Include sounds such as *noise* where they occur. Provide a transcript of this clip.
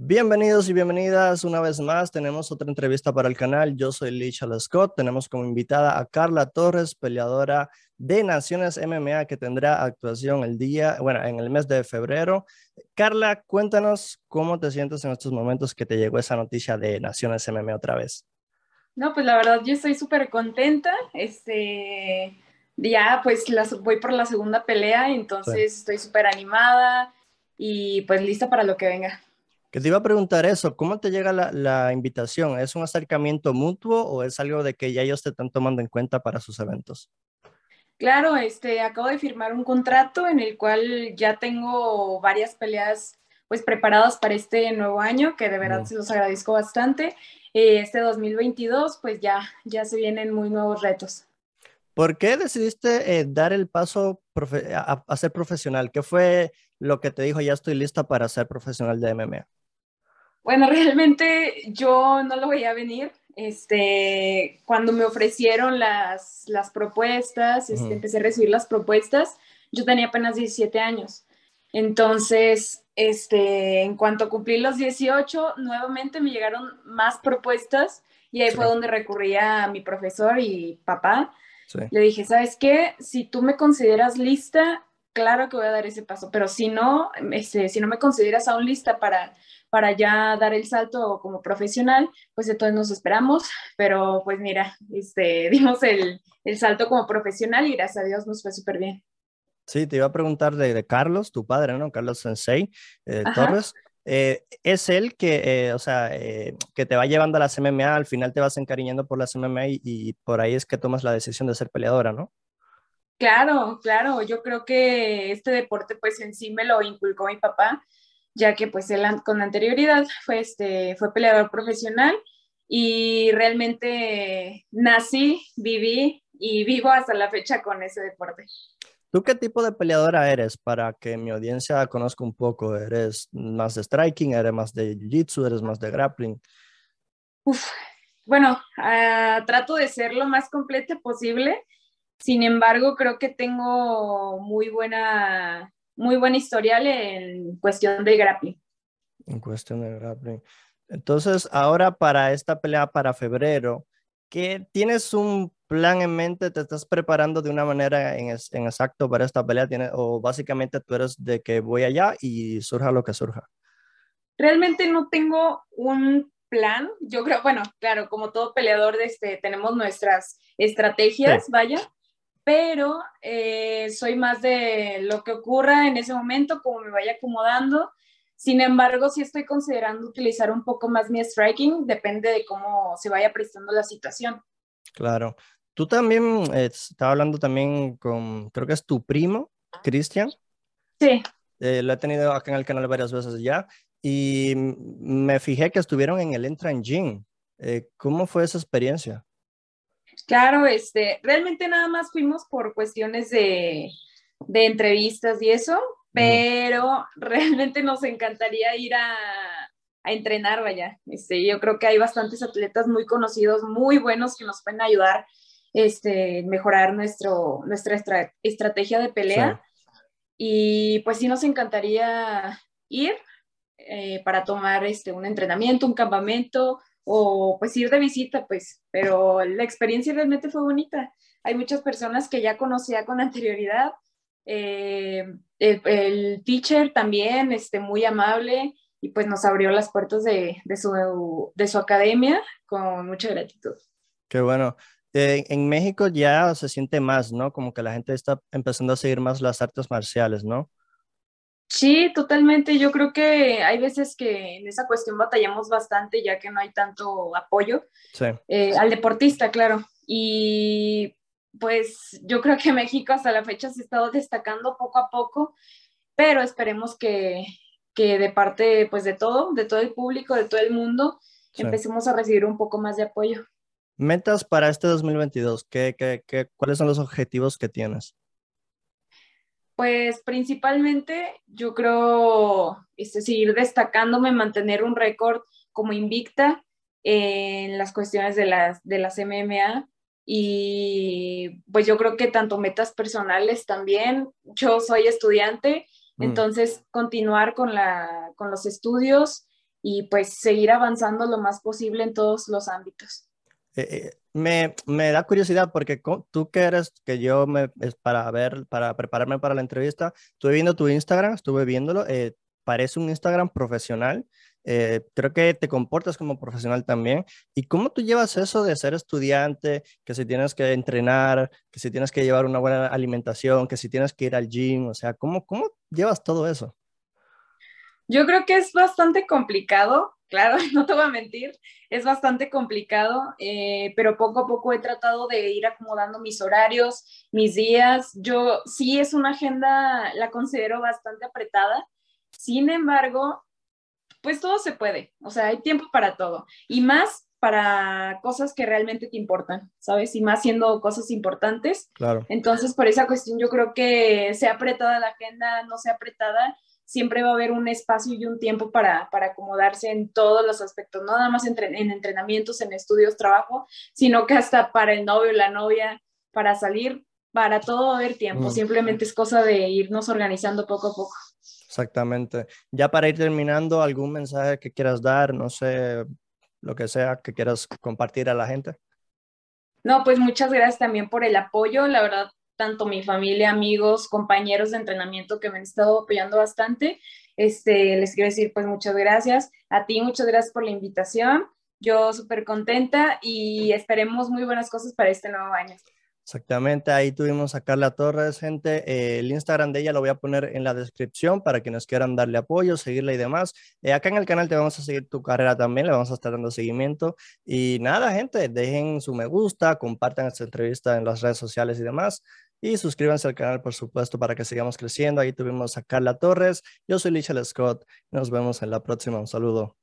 Bienvenidos y bienvenidas una vez más. Tenemos otra entrevista para el canal. Yo soy Licha Scott. Tenemos como invitada a Carla Torres, peleadora de Naciones MMA, que tendrá actuación el día, bueno, en el mes de febrero. Carla, cuéntanos cómo te sientes en estos momentos que te llegó esa noticia de Naciones MMA otra vez. No, pues la verdad yo estoy súper contenta. Este, ya pues voy por la segunda pelea, entonces estoy súper animada y pues lista para lo que venga. Que te iba a preguntar eso, ¿cómo te llega la, invitación? ¿Es un acercamiento mutuo o es algo de que ya ellos te están tomando en cuenta para sus eventos? Claro, este, acabo de firmar un contrato en el cual ya tengo varias peleas pues preparadas para este nuevo año, que de verdad se los agradezco bastante. Eh, este 2022 pues ya, ya se vienen muy nuevos retos. ¿Por qué decidiste eh, dar el paso a, a, ser profesional? ¿Qué fue lo que te dijo, ya estoy lista para ser profesional de MMA? Bueno, *laughs* realmente yo no lo veía venir. Este, cuando me ofrecieron las, las propuestas, este, empecé a recibir las propuestas, yo tenía apenas 17 años. Entonces, este, en cuanto cumplí los 18, nuevamente me llegaron más propuestas y ahí fue donde recurrí a mi profesor y papá. Le dije, ¿sabes qué? Si tú me consideras lista, claro que voy a dar ese paso, pero si no, este, si no me consideras aún lista para para ya dar el salto como profesional, pues entonces nos esperamos, pero pues mira, este, *laughs* dimos el, el salto como profesional y gracias a Dios nos fue súper bien. Sí, te iba a preguntar de, Carlos, tu padre, ¿no? Carlos Sensei eh, Torres. Eh, es él que, eh, o sea, que te va llevando a las MMA, al final te vas encariñando por las MMA y, y, por ahí es que tomas la decisión de ser peleadora, ¿no? Claro, claro, yo creo que este deporte pues en sí me lo inculcó mi papá ya que pues él con anterioridad fue, este, fue peleador profesional y realmente nací, viví y vivo hasta la fecha con ese deporte. ¿Tú qué tipo de peleadora eres para que mi audiencia conozca un poco? ¿Eres más de striking? ¿Eres más de jiu-jitsu? ¿Eres más de grappling? bueno, ah, trato de ser lo más completa posible. Sin embargo, creo que tengo muy buena muy buen historial en cuestión de grappling. En cuestión de grappling. Entonces, ahora para esta pelea para febrero, ¿qué tienes un plan en mente? ¿Te estás preparando de una manera en, en exacto para esta pelea? ¿Tienes, ¿O básicamente tú eres de que voy allá y surja lo que surja? Realmente no tengo un plan. Yo creo, bueno, claro, como todo peleador, este, tenemos nuestras estrategias, vaya pero eh, soy más de lo que ocurra en ese momento, como me vaya acomodando. Sin embargo, sí estoy considerando utilizar un poco más mi striking, depende de cómo se vaya prestando la situación. Claro. Tú también, eh, estaba hablando también con, creo que es tu primo, Cristian. Sí. Eh, lo he tenido acá en el canal varias veces ya y me fijé que estuvieron en el Entra Gym. ¿Cómo fue esa experiencia? Claro, este, realmente nada más fuimos por cuestiones de, entrevistas y eso, pero *laughs* realmente nos encantaría ir a, entrenar, vaya. Este, yo creo que hay bastantes atletas muy conocidos, muy buenos que nos pueden ayudar este, mejorar nuestro, nuestra estrategia de pelea. Y pues sí nos encantaría ir eh, para tomar este, un entrenamiento, un campamento, o pues ir de visita, pues, pero la experiencia realmente fue bonita. Hay muchas personas que ya conocía con anterioridad. Eh, el, teacher también, este, muy amable, y pues nos abrió las puertas de, de, su, de su academia con mucha gratitud. Qué bueno. Eh, en México ya se siente más, ¿no? Como que la gente está empezando a seguir más las artes marciales, ¿no? Sí, totalmente. Yo creo que hay veces que en esa cuestión batallamos bastante ya que no hay tanto apoyo eh, al deportista, claro. Y pues yo creo que México hasta la fecha se ha estado destacando poco a poco, pero esperemos que, de parte pues de todo, de todo el público, de todo el mundo, empecemos a recibir un poco más de apoyo. Metas para este 2022, ¿qué, qué, qué, cuáles son los objetivos que tienes? Pues principalmente yo creo este, seguir destacándome, mantener un récord como invicta en las cuestiones de las, de las MMA y pues yo creo que tanto metas personales también, yo soy estudiante, mm. entonces continuar con, la, con los estudios y pues seguir avanzando lo más posible en todos los ámbitos. Eh, eh, me, me, da curiosidad porque tú que eres, que yo me, para ver, para prepararme para la entrevista, estuve viendo tu Instagram, estuve viéndolo, eh, parece un Instagram profesional, creo que te comportas como profesional también. ¿Y cómo tú llevas eso de ser estudiante, que si tienes que entrenar, que si tienes que llevar una buena alimentación, que si tienes que ir al gym, o sea, ¿cómo, cómo llevas todo eso? Yo creo que es bastante complicado, claro, *laughs* no te voy a mentir, es bastante complicado, eh, pero poco a poco he tratado de ir acomodando mis horarios, mis días. Yo sí es una agenda, la considero bastante apretada. Sin embargo, pues todo se puede, o sea, hay tiempo para todo y más para cosas que realmente te importan, ¿sabes? Y más siendo cosas importantes. Claro. Entonces, por esa cuestión, yo creo que sea apretada la agenda, no sea apretada, siempre va a haber un espacio y un tiempo para, para acomodarse en todos los aspectos, no nada más en, en, entrenamientos, en estudios, trabajo, sino que hasta para el novio, la novia, para salir, para todo va a haber tiempo, simplemente es cosa de irnos organizando poco a poco. Exactamente. Ya para ir terminando, ¿algún mensaje que quieras dar? No sé, lo que sea que quieras compartir a la gente. No, pues muchas gracias también por el apoyo. La verdad, tanto mi familia, amigos, compañeros de entrenamiento que me han estado apoyando bastante. Este, les quiero decir pues muchas gracias. A ti muchas gracias por la invitación. Yo súper contenta y esperemos muy buenas cosas para este nuevo año. Exactamente, ahí tuvimos a Carla Torres, gente. Eh, el Instagram de ella lo voy a poner en la descripción para quienes quieran darle apoyo, seguirla y demás. Eh, acá en el canal te vamos a seguir tu carrera también, le vamos a estar dando seguimiento. Y nada, gente, dejen su me gusta, compartan esta entrevista en las redes sociales y demás. Y suscríbanse al canal, por supuesto, para que sigamos creciendo. Ahí tuvimos a Carla Torres. Yo soy Lichel Scott. Nos vemos en la próxima. Un saludo.